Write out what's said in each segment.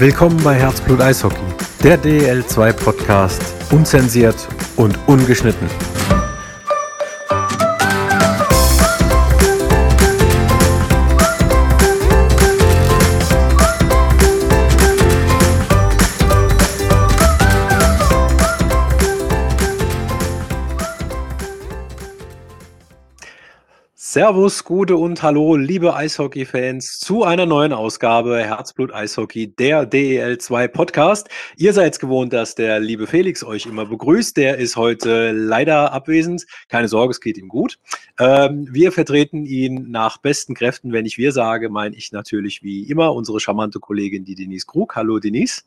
Willkommen bei Herzblut Eishockey, der DL2 Podcast, unzensiert und ungeschnitten. Servus, Gute und Hallo, liebe Eishockey-Fans, zu einer neuen Ausgabe Herzblut Eishockey, der DEL2 Podcast. Ihr seid gewohnt, dass der liebe Felix euch immer begrüßt. Der ist heute leider abwesend. Keine Sorge, es geht ihm gut. Ähm, wir vertreten ihn nach besten Kräften. Wenn ich wir sage, meine ich natürlich wie immer unsere charmante Kollegin, die Denise Krug. Hallo, Denise.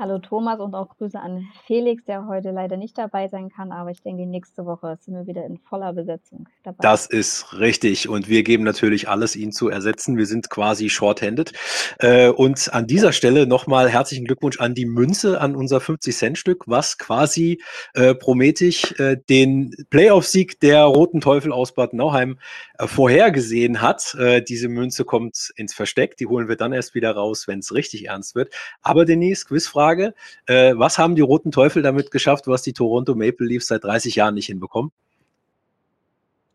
Hallo Thomas und auch Grüße an Felix, der heute leider nicht dabei sein kann, aber ich denke, nächste Woche sind wir wieder in voller Besetzung dabei. Das ist richtig und wir geben natürlich alles, ihn zu ersetzen. Wir sind quasi shorthanded. Äh, und an dieser Stelle nochmal herzlichen Glückwunsch an die Münze, an unser 50-Cent-Stück, was quasi äh, prometisch äh, den Playoff-Sieg der Roten Teufel aus Bad Nauheim vorhergesehen hat. Diese Münze kommt ins Versteck, die holen wir dann erst wieder raus, wenn es richtig ernst wird. Aber Denise, Quizfrage Frage. Äh, was haben die Roten Teufel damit geschafft, was die Toronto Maple Leafs seit 30 Jahren nicht hinbekommen?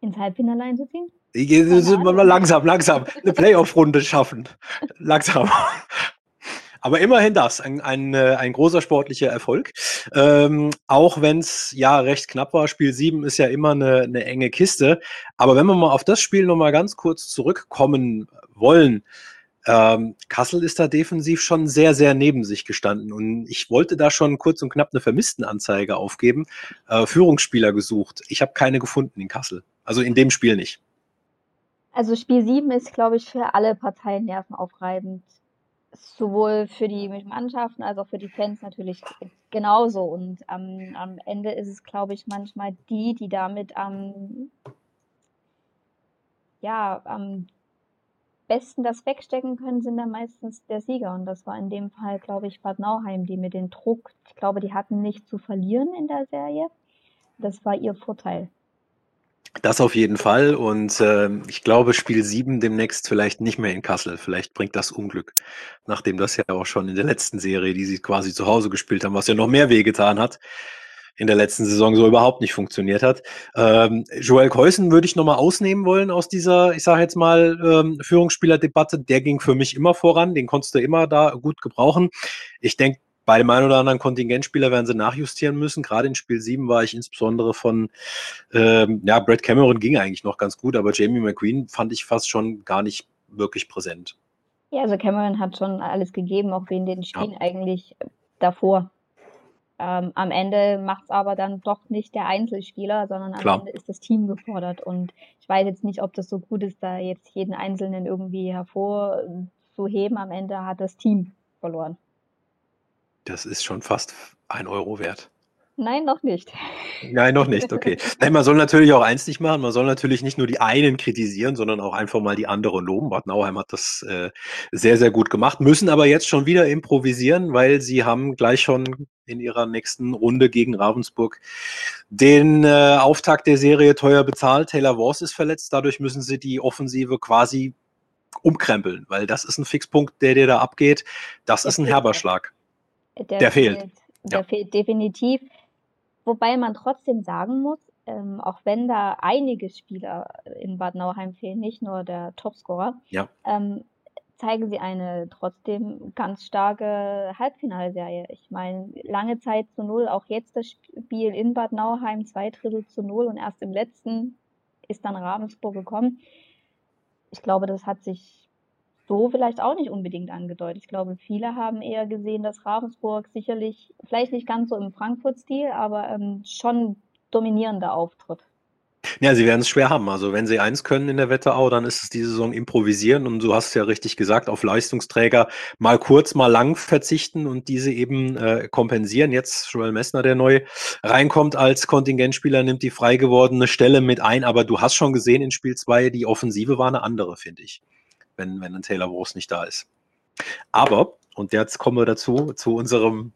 Ins Halbfinale einzuziehen? Langsam, langsam. Eine Playoff-Runde schaffen. langsam. Aber immerhin das, ein, ein, äh, ein großer sportlicher Erfolg. Ähm, auch wenn es ja recht knapp war, Spiel 7 ist ja immer eine, eine enge Kiste. Aber wenn wir mal auf das Spiel nochmal ganz kurz zurückkommen wollen, ähm, Kassel ist da defensiv schon sehr, sehr neben sich gestanden. Und ich wollte da schon kurz und knapp eine Vermisstenanzeige aufgeben. Äh, Führungsspieler gesucht. Ich habe keine gefunden in Kassel. Also in dem Spiel nicht. Also Spiel 7 ist, glaube ich, für alle Parteien nervenaufreibend. Sowohl für die Mannschaften als auch für die Fans natürlich genauso. Und ähm, am Ende ist es, glaube ich, manchmal die, die damit am, ja, am Besten das wegstecken können, sind dann meistens der Sieger. Und das war in dem Fall, glaube ich, Bad Nauheim, die mit dem Druck, ich glaube, die hatten nicht zu verlieren in der Serie. Das war ihr Vorteil. Das auf jeden Fall. Und äh, ich glaube, Spiel 7 demnächst vielleicht nicht mehr in Kassel. Vielleicht bringt das Unglück. Nachdem das ja auch schon in der letzten Serie, die sie quasi zu Hause gespielt haben, was ja noch mehr wehgetan hat, in der letzten Saison so überhaupt nicht funktioniert hat. Ähm, Joel Keusen würde ich nochmal ausnehmen wollen aus dieser, ich sage jetzt mal, ähm, Führungsspielerdebatte. Der ging für mich immer voran, den konntest du immer da gut gebrauchen. Ich denke, bei dem einen oder anderen Kontingentspieler werden sie nachjustieren müssen. Gerade in Spiel 7 war ich insbesondere von, ähm, ja, Brad Cameron ging eigentlich noch ganz gut, aber Jamie McQueen fand ich fast schon gar nicht wirklich präsent. Ja, also Cameron hat schon alles gegeben, auch in den Spielen ja. eigentlich davor. Ähm, am Ende macht es aber dann doch nicht der Einzelspieler, sondern am Klar. Ende ist das Team gefordert. Und ich weiß jetzt nicht, ob das so gut ist, da jetzt jeden Einzelnen irgendwie hervorzuheben. Am Ende hat das Team verloren. Das ist schon fast ein Euro wert. Nein, noch nicht. Nein, noch nicht, okay. Nein, man soll natürlich auch eins nicht machen. Man soll natürlich nicht nur die einen kritisieren, sondern auch einfach mal die anderen loben. Bad Nauheim hat das äh, sehr, sehr gut gemacht, müssen aber jetzt schon wieder improvisieren, weil sie haben gleich schon in ihrer nächsten Runde gegen Ravensburg den äh, Auftakt der Serie teuer bezahlt. Taylor Wars ist verletzt, dadurch müssen sie die Offensive quasi umkrempeln, weil das ist ein Fixpunkt, der dir da abgeht. Das der ist ein herber Schlag. Der, der fehlt. fehlt. Der ja. fehlt definitiv. Wobei man trotzdem sagen muss, ähm, auch wenn da einige Spieler in Bad Nauheim fehlen, nicht nur der Topscorer, ja. ähm, zeigen sie eine trotzdem ganz starke Halbfinalserie. Ich meine, lange Zeit zu null, auch jetzt das Spiel in Bad Nauheim, zwei Drittel zu null und erst im letzten ist dann Ravensburg gekommen. Ich glaube, das hat sich so vielleicht auch nicht unbedingt angedeutet. Ich glaube, viele haben eher gesehen, dass Ravensburg sicherlich, vielleicht nicht ganz so im Frankfurt-Stil, aber ähm, schon dominierender auftritt. Ja, sie werden es schwer haben. Also wenn sie eins können in der Wetterau, dann ist es die Saison improvisieren und du hast ja richtig gesagt, auf Leistungsträger mal kurz, mal lang verzichten und diese eben äh, kompensieren. Jetzt Joel Messner, der neu reinkommt als Kontingentspieler, nimmt die frei gewordene Stelle mit ein, aber du hast schon gesehen in Spiel 2, die Offensive war eine andere, finde ich wenn, wenn ein Taylor Wurst nicht da ist. Aber Und jetzt kommen wir dazu, zu unserem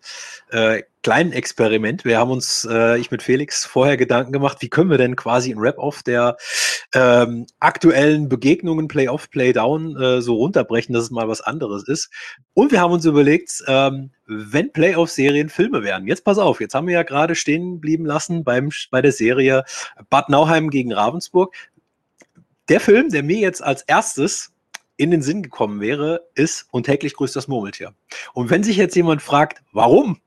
äh, kleinen Experiment. Wir haben uns, äh, ich mit Felix, vorher Gedanken gemacht, wie können wir denn quasi ein Rap-Off der ähm, aktuellen Begegnungen, Play-Off, Play-Down, äh, so runterbrechen, dass es mal was anderes ist. Und wir haben uns überlegt, ähm, wenn Play-Off-Serien Filme wären. Jetzt pass auf, jetzt haben wir ja gerade stehen blieben lassen beim, bei der Serie Bad Nauheim gegen Ravensburg. Der Film, der mir jetzt als erstes in den Sinn gekommen wäre, ist und täglich grüßt das Murmeltier. Und wenn sich jetzt jemand fragt, warum?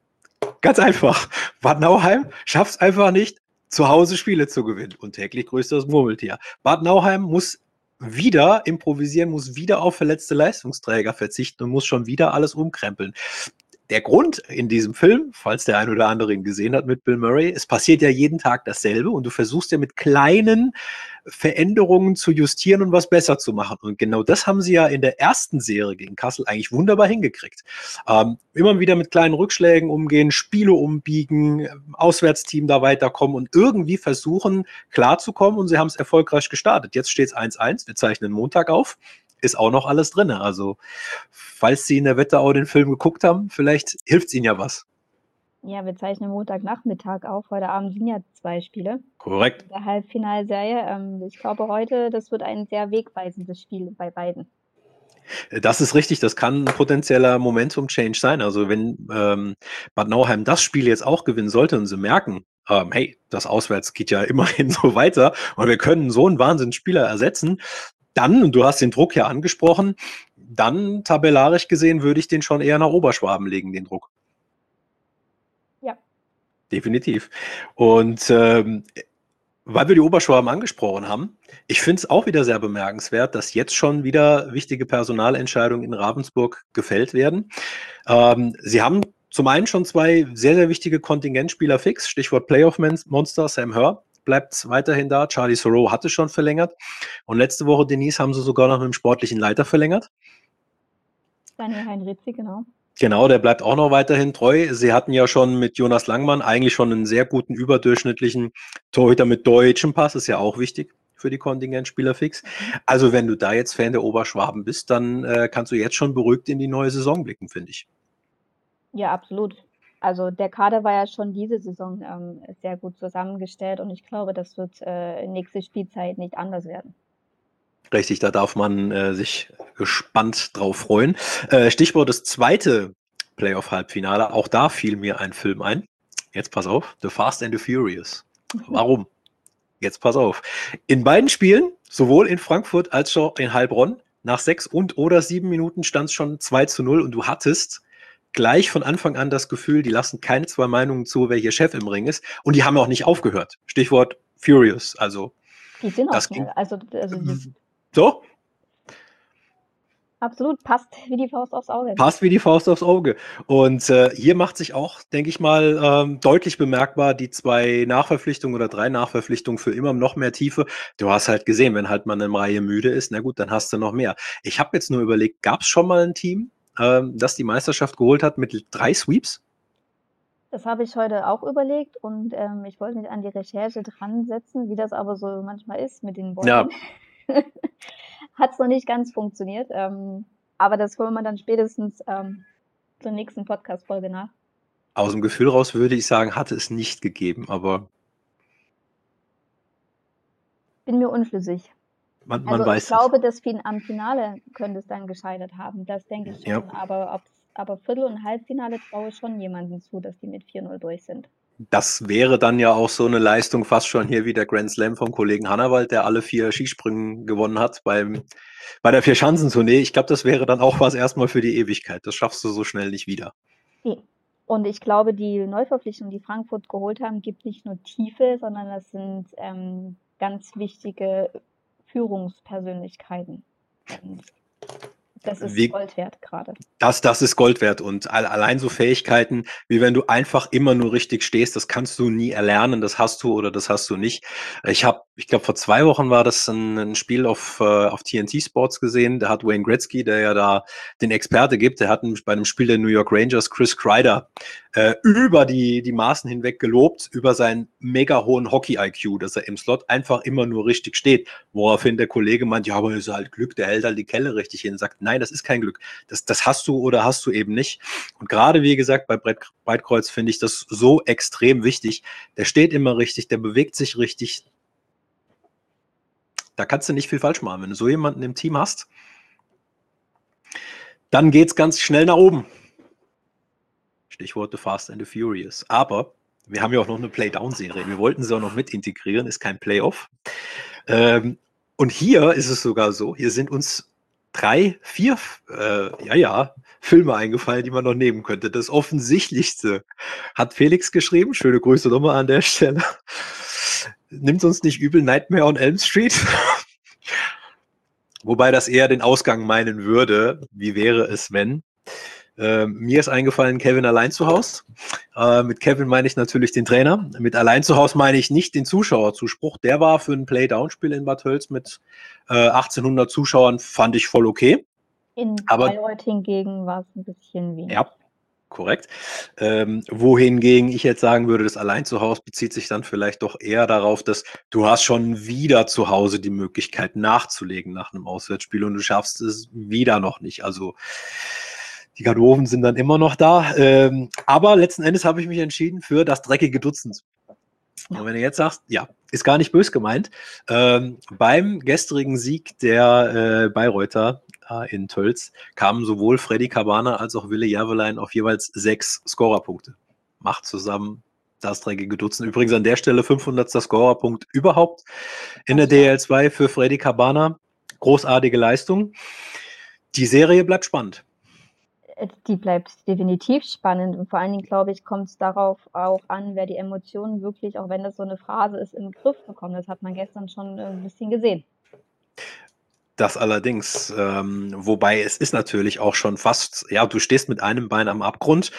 Ganz einfach. Bad Nauheim schafft es einfach nicht, zu Hause Spiele zu gewinnen. Und täglich grüßt das Murmeltier. Bad Nauheim muss wieder improvisieren, muss wieder auf verletzte Leistungsträger verzichten und muss schon wieder alles umkrempeln der Grund in diesem Film, falls der ein oder andere ihn gesehen hat mit Bill Murray, es passiert ja jeden Tag dasselbe und du versuchst ja mit kleinen Veränderungen zu justieren und was besser zu machen. Und genau das haben sie ja in der ersten Serie gegen Kassel eigentlich wunderbar hingekriegt. Ähm, immer wieder mit kleinen Rückschlägen umgehen, Spiele umbiegen, Auswärtsteam da weiterkommen und irgendwie versuchen klarzukommen und sie haben es erfolgreich gestartet. Jetzt steht es 1-1, wir zeichnen Montag auf ist auch noch alles drin. Also, falls Sie in der Wetterau den Film geguckt haben, vielleicht hilft es Ihnen ja was. Ja, wir zeichnen Montagnachmittag auf. Heute Abend sind ja zwei Spiele. Korrekt. In der Halbfinalserie. Ähm, ich glaube, heute, das wird ein sehr wegweisendes Spiel bei beiden. Das ist richtig, das kann ein potenzieller Momentum-Change sein. Also wenn ähm, Bad Nauheim das Spiel jetzt auch gewinnen sollte und sie merken, ähm, hey, das Auswärts geht ja immerhin so weiter und wir können so einen Wahnsinnsspieler ersetzen, dann, und du hast den Druck ja angesprochen, dann tabellarisch gesehen würde ich den schon eher nach Oberschwaben legen, den Druck. Ja. Definitiv. Und ähm, weil wir die Oberschwaben angesprochen haben, ich finde es auch wieder sehr bemerkenswert, dass jetzt schon wieder wichtige Personalentscheidungen in Ravensburg gefällt werden. Ähm, sie haben zum einen schon zwei sehr, sehr wichtige Kontingentspieler fix, Stichwort Playoff-Monster, Sam Hör bleibt weiterhin da. Charlie Soro hatte schon verlängert. Und letzte Woche, Denise, haben sie sogar noch mit dem sportlichen Leiter verlängert. Daniel Heinrizi, genau. Genau, der bleibt auch noch weiterhin treu. Sie hatten ja schon mit Jonas Langmann eigentlich schon einen sehr guten überdurchschnittlichen Torhüter mit deutschem Pass, ist ja auch wichtig für die Kontingentspieler fix. Also wenn du da jetzt Fan der Oberschwaben bist, dann äh, kannst du jetzt schon beruhigt in die neue Saison blicken, finde ich. Ja, absolut. Also der Kader war ja schon diese Saison ähm, sehr gut zusammengestellt und ich glaube, das wird äh, nächste Spielzeit nicht anders werden. Richtig, da darf man äh, sich gespannt drauf freuen. Äh, Stichwort das zweite Playoff-Halbfinale. Auch da fiel mir ein Film ein. Jetzt pass auf: The Fast and the Furious. Warum? Jetzt pass auf. In beiden Spielen, sowohl in Frankfurt als auch in Heilbronn, nach sechs und oder sieben Minuten stand es schon 2 zu 0 und du hattest gleich von Anfang an das Gefühl, die lassen keine zwei Meinungen zu, wer hier Chef im Ring ist. Und die haben auch nicht aufgehört. Stichwort Furious. Also, die sind auch schnell. Also, also so? Absolut, passt wie die Faust aufs Auge. Passt wie die Faust aufs Auge. Und äh, hier macht sich auch, denke ich mal, ähm, deutlich bemerkbar die zwei Nachverpflichtungen oder drei Nachverpflichtungen für immer noch mehr Tiefe. Du hast halt gesehen, wenn halt man eine Reihe müde ist, na gut, dann hast du noch mehr. Ich habe jetzt nur überlegt, gab es schon mal ein Team, ähm, das die Meisterschaft geholt hat mit drei Sweeps? Das habe ich heute auch überlegt und ähm, ich wollte mich an die Recherche dran setzen, wie das aber so manchmal ist mit den Bäumen. Ja. Hat es noch nicht ganz funktioniert, ähm, aber das holen wir dann spätestens ähm, zur nächsten Podcast-Folge nach. Aus dem Gefühl raus würde ich sagen, hatte es nicht gegeben, aber. Bin mir unschlüssig. Man, man also ich glaube, dass fin am Finale könnte es dann gescheitert haben. Das denke ich schon. Ja. Aber, aber Viertel- und Halbfinale traue ich schon jemandem zu, dass die mit 4-0 durch sind. Das wäre dann ja auch so eine Leistung fast schon hier wie der Grand Slam vom Kollegen Hannawald, der alle vier Skisprüngen gewonnen hat beim, bei der Vier-Schanzentournee. Ich glaube, das wäre dann auch was erstmal für die Ewigkeit. Das schaffst du so schnell nicht wieder. Nee. Und ich glaube, die Neuverpflichtung, die Frankfurt geholt haben, gibt nicht nur Tiefe, sondern das sind ähm, ganz wichtige Führungspersönlichkeiten. Und das ist wie, Gold wert gerade. Das, das ist Gold wert. Und allein so Fähigkeiten, wie wenn du einfach immer nur richtig stehst, das kannst du nie erlernen, das hast du oder das hast du nicht. Ich habe ich glaube, vor zwei Wochen war das ein, ein Spiel auf, äh, auf TNT Sports gesehen. Da hat Wayne Gretzky, der ja da den Experte gibt, der hat bei einem Spiel der New York Rangers Chris Kreider äh, über die, die Maßen hinweg gelobt, über seinen mega hohen Hockey-IQ, dass er im Slot einfach immer nur richtig steht. Woraufhin der Kollege meint, ja, aber ist halt Glück, der hält halt die Kelle richtig hin. Sagt, nein, das ist kein Glück. Das, das hast du oder hast du eben nicht. Und gerade, wie gesagt, bei Brett Breitkreuz finde ich das so extrem wichtig. Der steht immer richtig, der bewegt sich richtig, da kannst du nicht viel falsch machen. Wenn du so jemanden im Team hast, dann geht es ganz schnell nach oben. Stichworte Fast and the Furious. Aber wir haben ja auch noch eine Playdown-Serie. Wir wollten sie auch noch mit integrieren, ist kein Playoff. Ähm, und hier ist es sogar so, hier sind uns drei, vier, äh, ja, ja, Filme eingefallen, die man noch nehmen könnte. Das Offensichtlichste hat Felix geschrieben. Schöne Grüße nochmal an der Stelle nimmt uns nicht übel, Nightmare on Elm Street. Wobei das eher den Ausgang meinen würde. Wie wäre es, wenn? Äh, mir ist eingefallen, Kevin allein zu Haus. Äh, mit Kevin meine ich natürlich den Trainer. Mit allein zu Haus meine ich nicht den Zuschauerzuspruch. Der war für ein Play-Down-Spiel in Bad Hölz mit äh, 1800 Zuschauern, fand ich voll okay. In Bayreuth hingegen war es ein bisschen weniger. Ja, korrekt. Ähm, wohingegen ich jetzt sagen würde, das allein zu Hause bezieht sich dann vielleicht doch eher darauf, dass du hast schon wieder zu Hause die Möglichkeit nachzulegen nach einem Auswärtsspiel und du schaffst es wieder noch nicht. Also die Garderoben sind dann immer noch da. Ähm, aber letzten Endes habe ich mich entschieden für das dreckige Dutzend. Und wenn du jetzt sagst, ja, ist gar nicht bös gemeint, ähm, beim gestrigen Sieg der äh, Bayreuther in Tölz kamen sowohl Freddy Cabana als auch Wille Järvelein auf jeweils sechs Scorerpunkte. Macht zusammen das dreckige Dutzend. Übrigens an der Stelle 500. Scorerpunkt überhaupt in der DL2 für Freddy Cabana. Großartige Leistung. Die Serie bleibt spannend. Die bleibt definitiv spannend und vor allen Dingen, glaube ich, kommt es darauf auch an, wer die Emotionen wirklich, auch wenn das so eine Phrase ist, im Griff bekommt. Das hat man gestern schon ein bisschen gesehen. Das allerdings, ähm, wobei es ist natürlich auch schon fast, ja, du stehst mit einem Bein am Abgrund.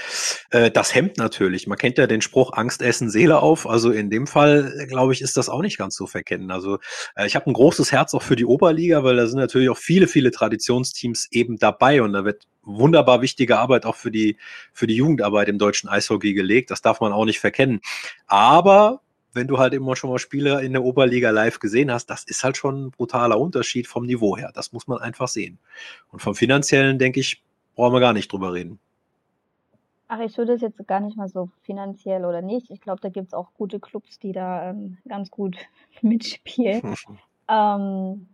Äh, das hemmt natürlich. Man kennt ja den Spruch Angst essen Seele auf. Also in dem Fall, glaube ich, ist das auch nicht ganz so verkennen. Also äh, ich habe ein großes Herz auch für die Oberliga, weil da sind natürlich auch viele, viele Traditionsteams eben dabei und da wird wunderbar wichtige Arbeit auch für die, für die Jugendarbeit im deutschen Eishockey gelegt. Das darf man auch nicht verkennen. Aber wenn du halt immer schon mal Spiele in der Oberliga live gesehen hast, das ist halt schon ein brutaler Unterschied vom Niveau her. Das muss man einfach sehen. Und vom finanziellen, denke ich, brauchen wir gar nicht drüber reden. Ach, ich würde es jetzt gar nicht mal so finanziell oder nicht. Ich glaube, da gibt es auch gute Clubs, die da ähm, ganz gut mitspielen. ähm,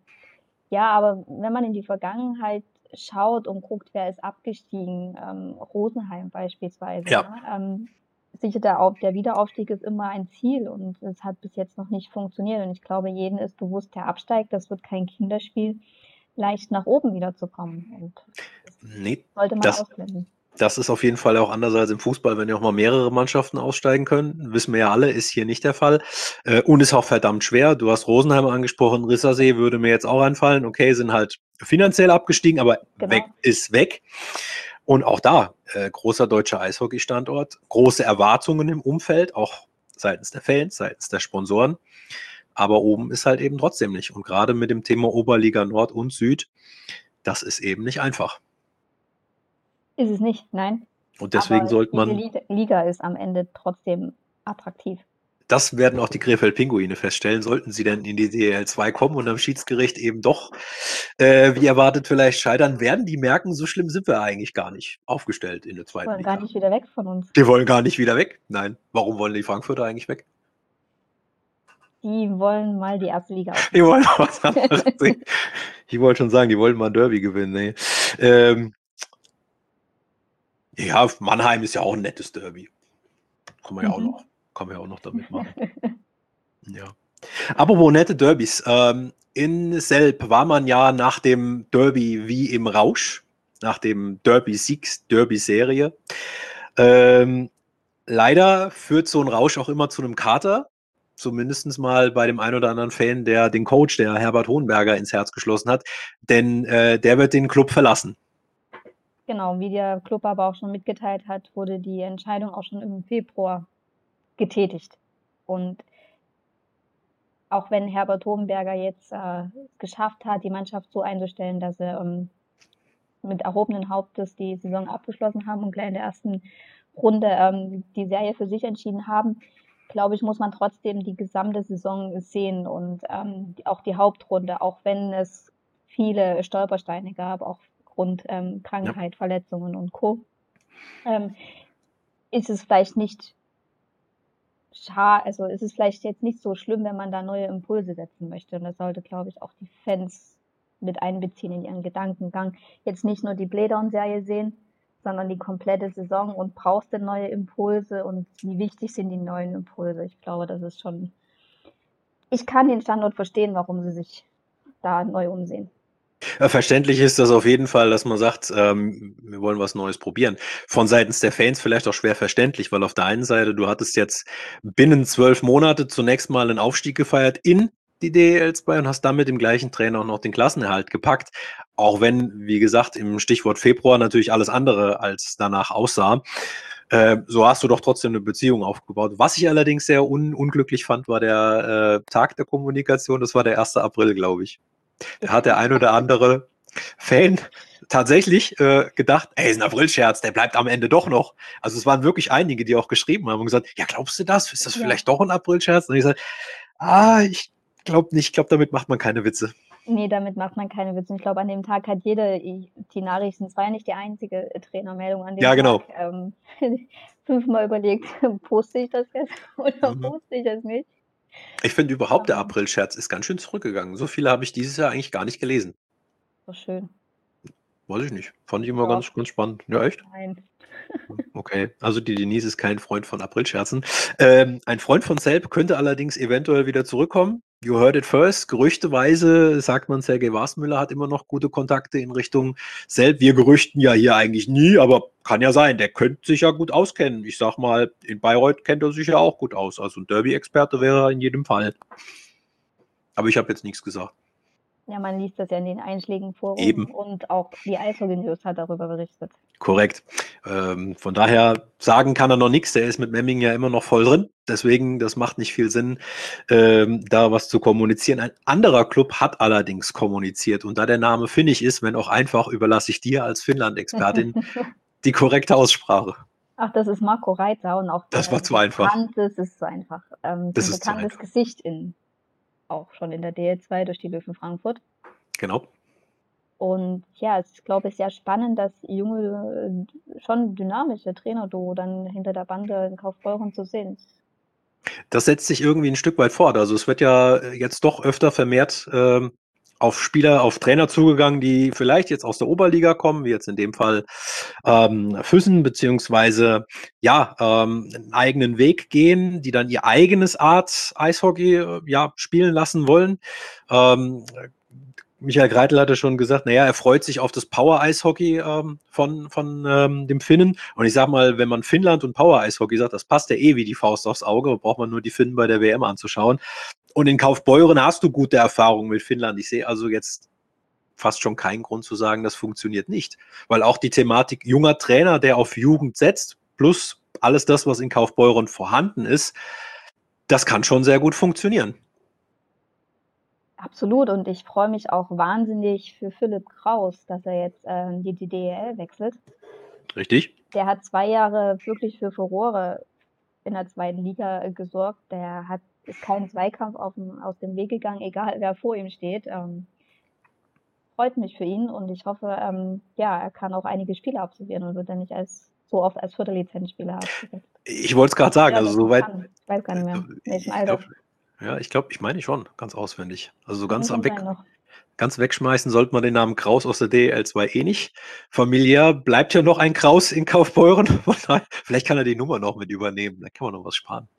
ja, aber wenn man in die Vergangenheit schaut und guckt, wer ist abgestiegen, ähm, Rosenheim beispielsweise, ja. ne? ähm, sicher der, der Wiederaufstieg ist immer ein Ziel und es hat bis jetzt noch nicht funktioniert. Und ich glaube, jedem ist bewusst, der absteigt, das wird kein Kinderspiel, leicht nach oben wieder zu kommen. Und nee, sollte man das, ausblenden. Das ist auf jeden Fall auch anders als im Fußball, wenn ja auch mal mehrere Mannschaften aussteigen können. Wissen wir ja alle, ist hier nicht der Fall. Äh, und ist auch verdammt schwer. Du hast Rosenheim angesprochen, Rissersee würde mir jetzt auch einfallen. Okay, sind halt finanziell abgestiegen, aber genau. weg ist weg. Und auch da, äh, großer deutscher Eishockey-Standort, große Erwartungen im Umfeld, auch seitens der Fans, seitens der Sponsoren. Aber oben ist halt eben trotzdem nicht. Und gerade mit dem Thema Oberliga Nord und Süd, das ist eben nicht einfach. Ist es nicht, nein. Und deswegen sollte man. Die Liga ist am Ende trotzdem attraktiv. Das werden auch die Krefeld-Pinguine feststellen, sollten sie denn in die DL2 kommen und am Schiedsgericht eben doch, äh, wie erwartet, vielleicht scheitern, werden die merken, so schlimm sind wir eigentlich gar nicht aufgestellt in der zweiten Liga. Die wollen gar nicht wieder weg von uns. Die wollen gar nicht wieder weg? Nein. Warum wollen die Frankfurter eigentlich weg? Die wollen mal die erste Liga Die wollen was anderes sehen. Ich wollte schon sagen, die wollen mal ein Derby gewinnen. Nee. Ähm, ja, Mannheim ist ja auch ein nettes Derby. Kommen wir ja auch mhm. noch kann man ja auch noch damit machen. ja. Aber wo nette Derbys. Ähm, in Selb war man ja nach dem Derby wie im Rausch, nach dem Derby-Sieg, Derby-Serie. Ähm, leider führt so ein Rausch auch immer zu einem Kater. Zumindest mal bei dem einen oder anderen Fan, der den Coach, der Herbert Hohenberger, ins Herz geschlossen hat. Denn äh, der wird den Club verlassen. Genau, wie der Club aber auch schon mitgeteilt hat, wurde die Entscheidung auch schon im Februar getätigt. Und auch wenn Herbert Hohenberger jetzt äh, geschafft hat, die Mannschaft so einzustellen, dass sie ähm, mit erhobenen Hauptes die Saison abgeschlossen haben und gleich in der ersten Runde ähm, die Serie für sich entschieden haben, glaube ich, muss man trotzdem die gesamte Saison sehen und ähm, auch die Hauptrunde, auch wenn es viele Stolpersteine gab, auch aufgrund ähm, Krankheit, ja. Verletzungen und Co. Ähm, ist es vielleicht nicht schade, also ist es vielleicht jetzt nicht so schlimm, wenn man da neue Impulse setzen möchte. Und das sollte, glaube ich, auch die Fans mit einbeziehen in ihren Gedankengang. Jetzt nicht nur die Playdown-Serie sehen, sondern die komplette Saison und brauchst du neue Impulse und wie wichtig sind die neuen Impulse. Ich glaube, das ist schon. Ich kann den Standort verstehen, warum sie sich da neu umsehen. Verständlich ist das auf jeden Fall, dass man sagt, ähm, wir wollen was Neues probieren. Von seitens der Fans vielleicht auch schwer verständlich, weil auf der einen Seite, du hattest jetzt binnen zwölf Monate zunächst mal einen Aufstieg gefeiert in die DEL 2 und hast dann mit dem gleichen Trainer auch noch den Klassenerhalt gepackt. Auch wenn, wie gesagt, im Stichwort Februar natürlich alles andere als danach aussah. Äh, so hast du doch trotzdem eine Beziehung aufgebaut. Was ich allerdings sehr un unglücklich fand, war der äh, Tag der Kommunikation. Das war der 1. April, glaube ich. Da hat der ein oder andere Fan tatsächlich äh, gedacht, ey, ist ein Aprilscherz, der bleibt am Ende doch noch. Also es waren wirklich einige, die auch geschrieben haben und gesagt, ja, glaubst du das? Ist das ja. vielleicht doch ein Aprilscherz? Und ich gesagt, ah, ich glaube nicht, ich glaube, damit macht man keine Witze. Nee, damit macht man keine Witze. Ich glaube, an dem Tag hat jede die Nachrichten, es war ja nicht die einzige Trainermeldung an dem ja, genau. Tag, ähm, fünfmal überlegt, poste ich das jetzt oder mhm. poste ich das nicht. Ich finde überhaupt, der April-Scherz ist ganz schön zurückgegangen. So viele habe ich dieses Jahr eigentlich gar nicht gelesen. So schön. Weiß ich nicht. Fand ich immer ja. ganz, ganz spannend. Ja, echt? Nein. Okay, also die Denise ist kein Freund von Aprilscherzen. Ähm, ein Freund von Selb könnte allerdings eventuell wieder zurückkommen. You heard it first. Gerüchteweise sagt man, Sergei Wasmüller hat immer noch gute Kontakte in Richtung Selb. Wir gerüchten ja hier eigentlich nie, aber kann ja sein. Der könnte sich ja gut auskennen. Ich sag mal, in Bayreuth kennt er sich ja auch gut aus. Also ein Derby-Experte wäre er in jedem Fall. Aber ich habe jetzt nichts gesagt. Ja, man liest das ja in den Einschlägen vor Eben. und auch die Eishockey News hat darüber berichtet. Korrekt. Ähm, von daher sagen kann er noch nichts. Der ist mit Memming ja immer noch voll drin. Deswegen, das macht nicht viel Sinn, ähm, da was zu kommunizieren. Ein anderer Club hat allerdings kommuniziert. Und da der Name Finnig ist, wenn auch einfach, überlasse ich dir als Finnland-Expertin die korrekte Aussprache. Ach, das ist Marco Reiter und auch das war zu einfach. Das ist zu einfach. Ähm, das ist ein bekanntes Gesicht in auch schon in der DL2 durch die Löwen Frankfurt. Genau. Und ja, es ist, glaube ich, sehr spannend, dass junge, schon dynamische Trainer-Duo dann hinter der Bande in Kaufbeuren zu sehen Das setzt sich irgendwie ein Stück weit fort. Also es wird ja jetzt doch öfter vermehrt ähm, auf Spieler, auf Trainer zugegangen, die vielleicht jetzt aus der Oberliga kommen, wie jetzt in dem Fall ähm, Füssen, beziehungsweise ja, ähm, einen eigenen Weg gehen, die dann ihr eigenes Art Eishockey äh, ja, spielen lassen wollen. Ähm, Michael Greitel hatte schon gesagt, naja, er freut sich auf das Power-Eishockey ähm, von, von ähm, dem Finnen. Und ich sag mal, wenn man Finnland und Power-Eishockey sagt, das passt ja eh wie die Faust aufs Auge, braucht man nur die Finnen bei der WM anzuschauen. Und in Kaufbeuren hast du gute Erfahrungen mit Finnland. Ich sehe also jetzt fast schon keinen Grund zu sagen, das funktioniert nicht. Weil auch die Thematik junger Trainer, der auf Jugend setzt, plus alles das, was in Kaufbeuren vorhanden ist, das kann schon sehr gut funktionieren. Absolut und ich freue mich auch wahnsinnig für Philipp Kraus, dass er jetzt äh, die, die DEL wechselt. Richtig. Der hat zwei Jahre wirklich für Furore in der zweiten Liga äh, gesorgt. Der hat ist kein Zweikampf dem, aus dem Weg gegangen, egal wer vor ihm steht. Ähm, freut mich für ihn und ich hoffe, ähm, ja, er kann auch einige Spiele absolvieren und wird dann nicht als so oft als Viertel-Lizenzspieler abgesetzt. Ich wollte es gerade sagen, ja, also soweit. Ich weiß gar nicht mehr, welchem Alter. Ja, ich glaube, ich meine schon, ganz auswendig. Also so ganz am Weg. Ganz wegschmeißen sollte man den Namen Kraus aus der DL2 eh nicht. Familiär bleibt ja noch ein Kraus in Kaufbeuren. Vielleicht kann er die Nummer noch mit übernehmen. Da kann man noch was sparen.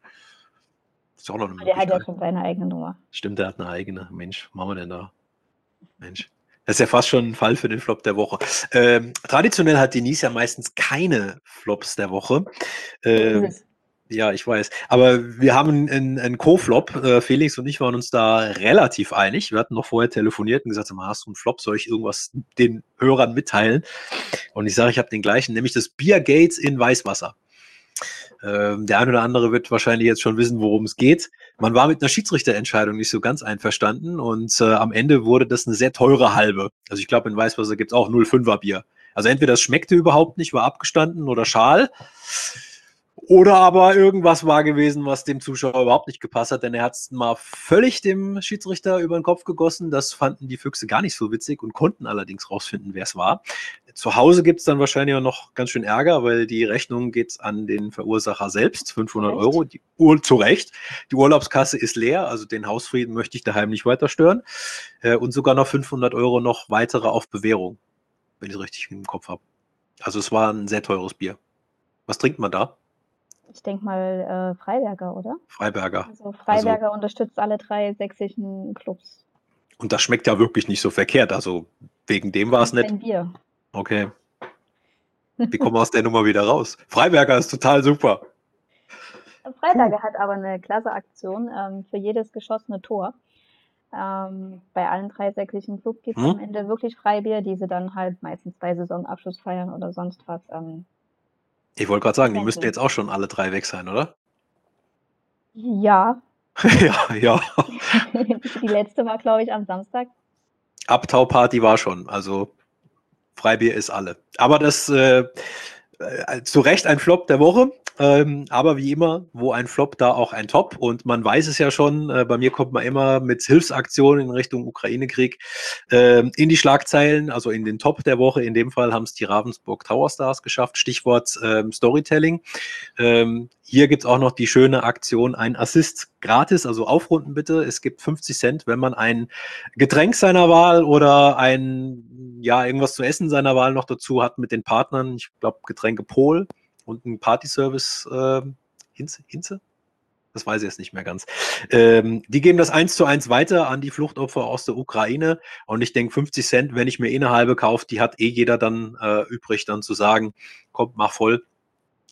Ist auch noch eine der hat ja schon seine eigene Nummer. Stimmt, der hat eine eigene. Mensch, machen wir denn da? Mensch. Das ist ja fast schon ein Fall für den Flop der Woche. Ähm, traditionell hat Denise ja meistens keine Flops der Woche. Ähm, ja, ich weiß. Aber wir haben einen, einen Co-Flop. Äh, Felix und ich waren uns da relativ einig. Wir hatten noch vorher telefoniert und gesagt, hast du einen Flop? Soll ich irgendwas den Hörern mitteilen? Und ich sage, ich habe den gleichen, nämlich das Bier Gates in Weißwasser. Ähm, der eine oder andere wird wahrscheinlich jetzt schon wissen, worum es geht. Man war mit einer Schiedsrichterentscheidung nicht so ganz einverstanden und äh, am Ende wurde das eine sehr teure halbe. Also ich glaube, in Weißwasser gibt es auch 0,5er Bier. Also entweder es schmeckte überhaupt nicht, war abgestanden oder schal. Oder aber irgendwas war gewesen, was dem Zuschauer überhaupt nicht gepasst hat, denn er hat es mal völlig dem Schiedsrichter über den Kopf gegossen. Das fanden die Füchse gar nicht so witzig und konnten allerdings rausfinden, wer es war. Zu Hause gibt es dann wahrscheinlich auch noch ganz schön Ärger, weil die Rechnung geht an den Verursacher selbst, 500 Recht? Euro, die Ur zu Recht. Die Urlaubskasse ist leer, also den Hausfrieden möchte ich daheim nicht weiter stören. Äh, und sogar noch 500 Euro noch weitere auf Bewährung, wenn ich es richtig im Kopf habe. Also es war ein sehr teures Bier. Was trinkt man da? Ich denke mal äh, Freiberger, oder? Freiberger. Also Freiberger also, unterstützt alle drei sächsischen Clubs. Und das schmeckt ja wirklich nicht so verkehrt. Also wegen dem war es nicht. Ein Bier. Okay. Wie kommen wir aus der Nummer wieder raus? Freiberger ist total super. Freiberger hat aber eine klasse Aktion ähm, für jedes geschossene Tor. Ähm, bei allen drei sächsischen Clubs gibt es hm? am Ende wirklich Freibier, die sie dann halt meistens bei Saisonabschluss feiern oder sonst was ähm, ich wollte gerade sagen, die müssten jetzt auch schon alle drei weg sein, oder? Ja. ja, ja. die letzte war, glaube ich, am Samstag. Abtauparty war schon, also Freibier ist alle. Aber das äh, äh, zu Recht ein Flop der Woche. Ähm, aber wie immer, wo ein Flop, da auch ein Top. Und man weiß es ja schon, äh, bei mir kommt man immer mit Hilfsaktionen in Richtung Ukraine-Krieg äh, in die Schlagzeilen, also in den Top der Woche. In dem Fall haben es die Ravensburg Tower Stars geschafft. Stichwort ähm, Storytelling. Ähm, hier gibt es auch noch die schöne Aktion, ein Assist gratis, also aufrunden bitte. Es gibt 50 Cent, wenn man ein Getränk seiner Wahl oder ein, ja, irgendwas zu essen seiner Wahl noch dazu hat mit den Partnern. Ich glaube, Getränke Pol und ein Party-Service äh, Hinze, Hinze? Das weiß ich jetzt nicht mehr ganz. Ähm, die geben das eins zu eins weiter an die Fluchtopfer aus der Ukraine. Und ich denke, 50 Cent, wenn ich mir eh eine halbe kaufe, die hat eh jeder dann äh, übrig, dann zu sagen, kommt, mach voll.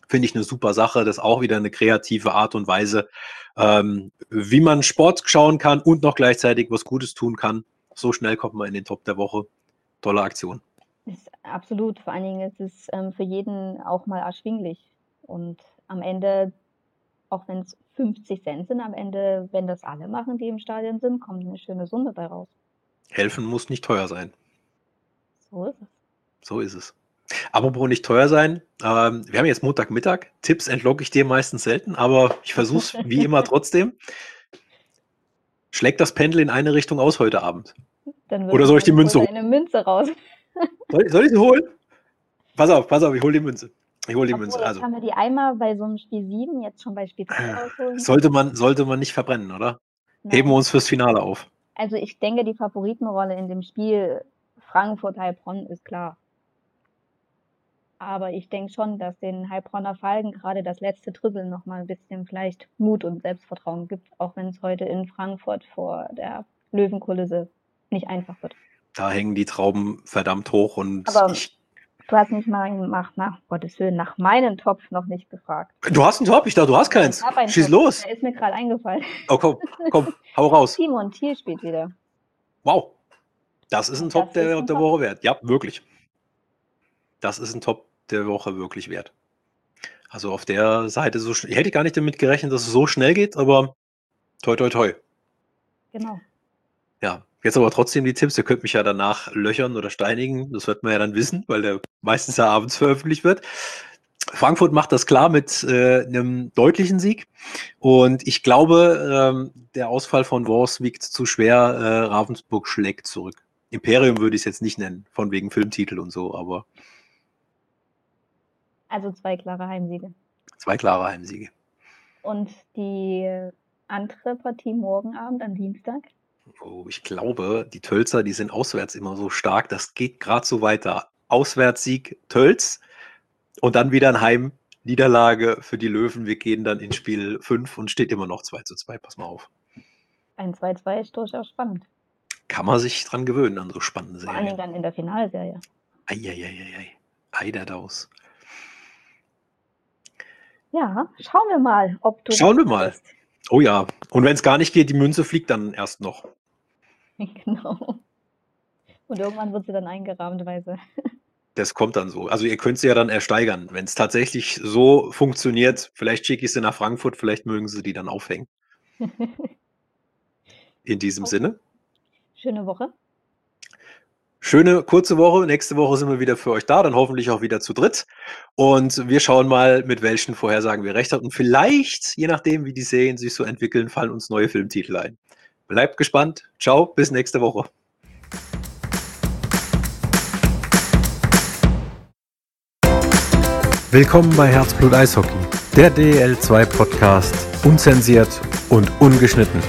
Finde ich eine super Sache. Das ist auch wieder eine kreative Art und Weise, ähm, wie man Sport schauen kann und noch gleichzeitig was Gutes tun kann. So schnell kommt man in den Top der Woche. Tolle Aktion. Absolut. Vor allen Dingen ist es ähm, für jeden auch mal erschwinglich. Und am Ende, auch wenn es 50 Cent sind, am Ende, wenn das alle machen, die im Stadion sind, kommt eine schöne Summe bei raus. Helfen muss nicht teuer sein. So ist es. So ist es. Apropos nicht teuer sein, ähm, wir haben jetzt Montagmittag. Tipps entlogge ich dir meistens selten, aber ich versuche es wie immer trotzdem. Schlägt das Pendel in eine Richtung aus heute Abend? Oder soll ich die Münze holen? eine Münze raus. Soll, soll, ich sie holen? Pass auf, pass auf, ich hole die Münze. Ich hole die Obwohl, Münze. Also. Haben wir die einmal bei so einem Spiel 7, jetzt schon bei Spiel 3 rausholen? Sollte man, sollte man nicht verbrennen, oder? Nein. Heben wir uns fürs Finale auf. Also ich denke, die Favoritenrolle in dem Spiel Frankfurt-Heilbronn ist klar. Aber ich denke schon, dass den Heilbronner Falken gerade das letzte Drittel noch mal ein bisschen vielleicht Mut und Selbstvertrauen gibt, auch wenn es heute in Frankfurt vor der Löwenkulisse nicht einfach wird. Da hängen die Trauben verdammt hoch und Aber ich Du hast mich mal nach, nach Gottes Willen, nach meinem Topf noch nicht gefragt. Du hast einen Topf? Ich dachte, du hast keins. Schieß Topf. los. Der ist mir gerade eingefallen. Oh, komm, komm, hau raus. Simon Thiel spielt wieder. Wow. Das ist ein Top der, der Woche wert. Ja, wirklich das ist ein Top der Woche wirklich wert. Also auf der Seite so hätte ich gar nicht damit gerechnet, dass es so schnell geht, aber toi toi toi. Genau. Ja, jetzt aber trotzdem die Tipps. Ihr könnt mich ja danach löchern oder steinigen. Das wird man ja dann wissen, weil der meistens ja abends veröffentlicht wird. Frankfurt macht das klar mit äh, einem deutlichen Sieg. Und ich glaube, ähm, der Ausfall von Wors wiegt zu schwer. Äh, Ravensburg schlägt zurück. Imperium würde ich es jetzt nicht nennen, von wegen Filmtitel und so, aber also zwei klare Heimsiege. Zwei klare Heimsiege. Und die andere Partie morgen Abend am Dienstag? Oh, ich glaube, die Tölzer, die sind auswärts immer so stark. Das geht gerade so weiter. Auswärtssieg Tölz und dann wieder ein Heimniederlage für die Löwen. Wir gehen dann in Spiel 5 und steht immer noch 2 zu 2. Pass mal auf. Ein 2-2 ist durchaus spannend. Kann man sich dran gewöhnen an so spannende Serien. Vor allem dann in der Finalserie. Eieieiei. Eiderdaus. Ja, schauen wir mal, ob du. Schauen wir mal. Oh ja. Und wenn es gar nicht geht, die Münze fliegt dann erst noch. Genau. Und irgendwann wird sie dann eingerahmt, weil sie Das kommt dann so. Also ihr könnt sie ja dann ersteigern. Wenn es tatsächlich so funktioniert, vielleicht schicke ich sie nach Frankfurt, vielleicht mögen sie die dann aufhängen. In diesem okay. Sinne. Schöne Woche. Schöne kurze Woche. Nächste Woche sind wir wieder für euch da, dann hoffentlich auch wieder zu dritt. Und wir schauen mal, mit welchen Vorhersagen wir recht haben. Und vielleicht, je nachdem, wie die Serien sich so entwickeln, fallen uns neue Filmtitel ein. Bleibt gespannt. Ciao, bis nächste Woche. Willkommen bei Herzblut Eishockey, der DL2 Podcast, unzensiert und ungeschnitten.